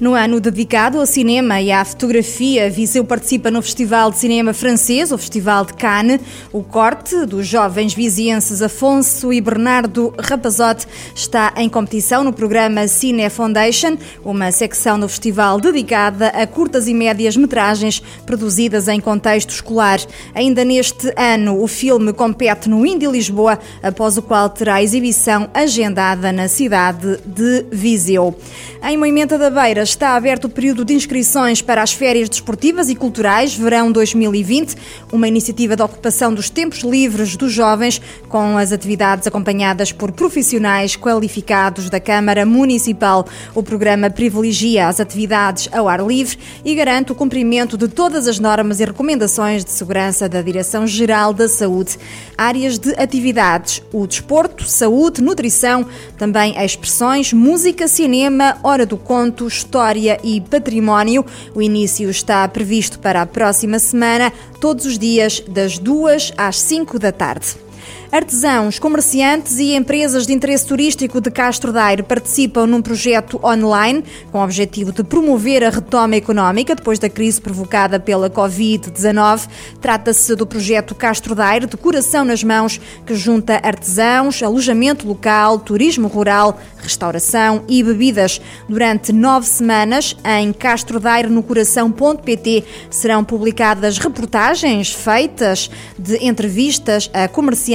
No ano dedicado ao cinema e à fotografia, Viseu participa no Festival de Cinema Francês, o Festival de Cannes. O corte dos jovens vizienses Afonso e Bernardo Rapazote está em competição no programa Cine Foundation, uma secção do festival dedicada a curtas e médias metragens produzidas em contexto escolar. Ainda neste ano, o filme compete no Indy Lisboa, após o qual terá exibição agendada na cidade de Viseu. Em Moimenta da Beira está aberto o período de inscrições para as férias desportivas e culturais verão 2020, uma iniciativa de ocupação dos tempos livres dos jovens, com as atividades acompanhadas por profissionais qualificados da Câmara Municipal. O programa privilegia as atividades ao ar livre e garante o cumprimento de todas as normas e recomendações de segurança da Direção-Geral da Saúde. Áreas de atividades: o desporto, saúde, nutrição, também expressões, música, cinema, hora do conto, história e património. O início está previsto para a próxima semana, todos os dias, das 2 às 5 da tarde. Artesãos, comerciantes e empresas de interesse turístico de Castro Daire participam num projeto online com o objetivo de promover a retoma económica depois da crise provocada pela Covid-19. Trata-se do projeto Castro Daire de Coração nas Mãos, que junta artesãos, alojamento local, turismo rural, restauração e bebidas. Durante nove semanas, em castrodaire-no-coração.pt serão publicadas reportagens feitas de entrevistas a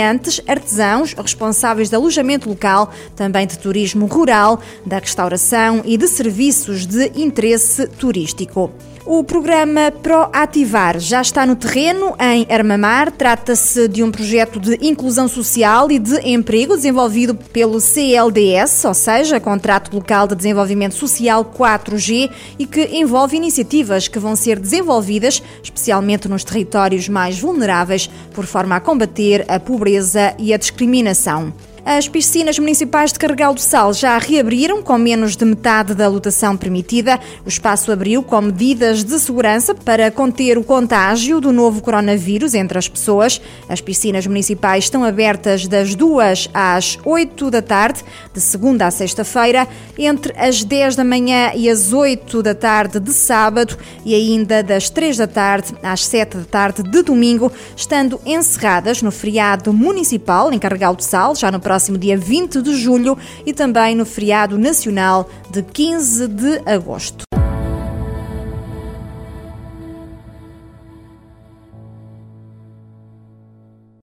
comerciantes artesãos, responsáveis de alojamento local, também de turismo rural, da restauração e de serviços de interesse turístico. O programa Proativar já está no terreno em Armamar. Trata-se de um projeto de inclusão social e de emprego desenvolvido pelo CLDS, ou seja, Contrato Local de Desenvolvimento Social 4G, e que envolve iniciativas que vão ser desenvolvidas, especialmente nos territórios mais vulneráveis, por forma a combater a pobreza e a discriminação. As piscinas municipais de Carregal do Sal já reabriram com menos de metade da lotação permitida. O espaço abriu com medidas de segurança para conter o contágio do novo coronavírus entre as pessoas. As piscinas municipais estão abertas das 2 às 8 da tarde, de segunda a sexta-feira, entre as 10 da manhã e as 8 da tarde de sábado e ainda das 3 da tarde às 7 da tarde de domingo, estando encerradas no feriado municipal em Carregal do Sal, já no próximo próximo dia 20 de julho e também no feriado nacional de 15 de agosto.